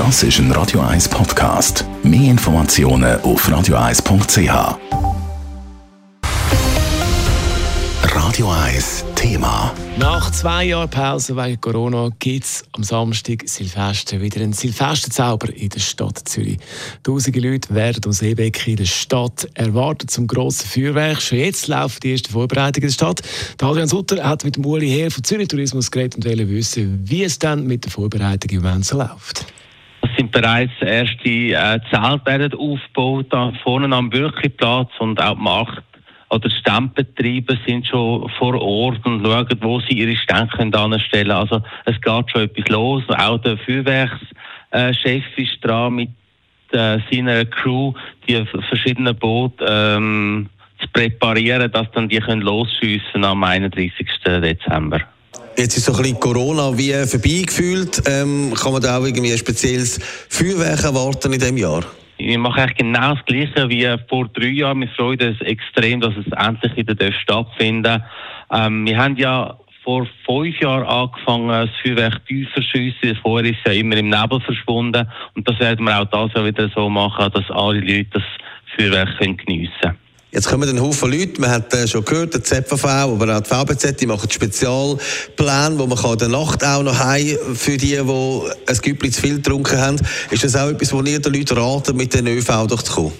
Das ist ein Radio 1 Podcast. Mehr Informationen auf radio1.ch. Radio 1 Thema. Nach zwei Jahren Pause wegen Corona gibt es am Samstag Silvester wieder einen Silvesterzauber in der Stadt Zürich. Tausende Leute werden aus Ebeck in der Stadt erwartet zum grossen Feuerwerk. Schon jetzt laufen die ersten Vorbereitungen in der Stadt. Der Adrian Sutter hat mit dem Uli Heer von Zürich Tourismus geredet und wollte wissen, wie es dann mit der Vorbereitung im Moment so läuft. Sind bereits erste äh, Zelte werden aufgebaut, vorne am Bürgerplatz und auch die Markt oder Stempbetriebe sind schon vor Ort und schauen, wo sie ihre Stände anstellen können. Also es geht schon etwas los. Auch der Feuerwerkschef ist dran mit äh, seiner Crew, die verschiedenen Boote ähm, zu präparieren, dass dann die können losschiessen am 31. Dezember. Jetzt ist so ein bisschen Corona wie vorbeigefühlt. Ähm, kann man da auch irgendwie ein spezielles Feuerwerk erwarten in diesem Jahr? Wir machen eigentlich genau das Gleiche wie vor drei Jahren. Wir freuen uns extrem, dass es endlich wieder stattfinden ähm, Wir haben ja vor fünf Jahren angefangen, das Feuerwerk tief zu schiessen. Vorher ist es ja immer im Nebel verschwunden. Und das werden wir auch das Jahr wieder so machen, dass alle Leute das Feuerwerk geniessen können. Jetzt kommen ein Haufen Leute, man hat äh, schon gehört, der ZVV, aber auch die VBZ, die machen Spezialpläne, wo man kann der Nacht auch noch heim für die, die ein Güppli zu viel getrunken haben. Ist das auch etwas, wo ihr den Leuten raten, mit den ÖV durchzukommen?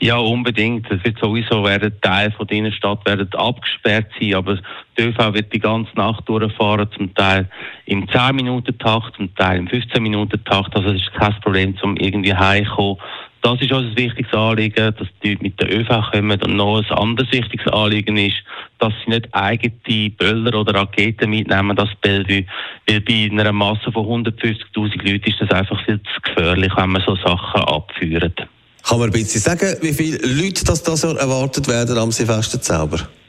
Ja, unbedingt. Es wird sowieso werden Teil von der Innenstadt werden abgesperrt sein, aber die ÖV wird die ganze Nacht durchfahren, zum Teil im 10-Minuten-Takt, zum Teil im 15-Minuten-Takt. Also es ist kein Problem, um irgendwie heimzukommen das ist uns ein wichtiges Anliegen, dass die mit der ÖV kommen. Und noch ein anderes wichtiges Anliegen ist, dass sie nicht eigene Böller oder Raketen mitnehmen, das Bellevue. Weil bei einer Masse von 150.000 Leuten ist das einfach viel zu gefährlich, wenn man so Sachen abführt. Kann man ein bisschen sagen, wie viele Leute das, das erwartet werden am Silvesterzauber? In den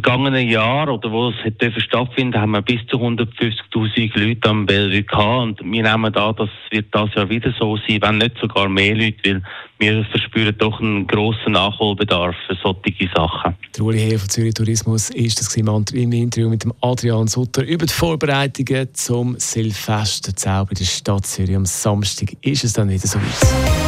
vergangenen Jahren, oder wo es stattfinden, haben wir bis zu 150.000 Leute am Bellevue gehabt. Und wir nehmen an, das wird das Jahr wieder so sein, wenn nicht sogar mehr Leute, weil wir verspüren doch einen grossen Nachholbedarf für solche Sachen. Der Uli Heer von Zürich Tourismus ist das im Interview mit Adrian Sutter über die Vorbereitungen zum Silvesterzauber in der Stadt Zürich. Am Samstag ist es dann wieder so weit.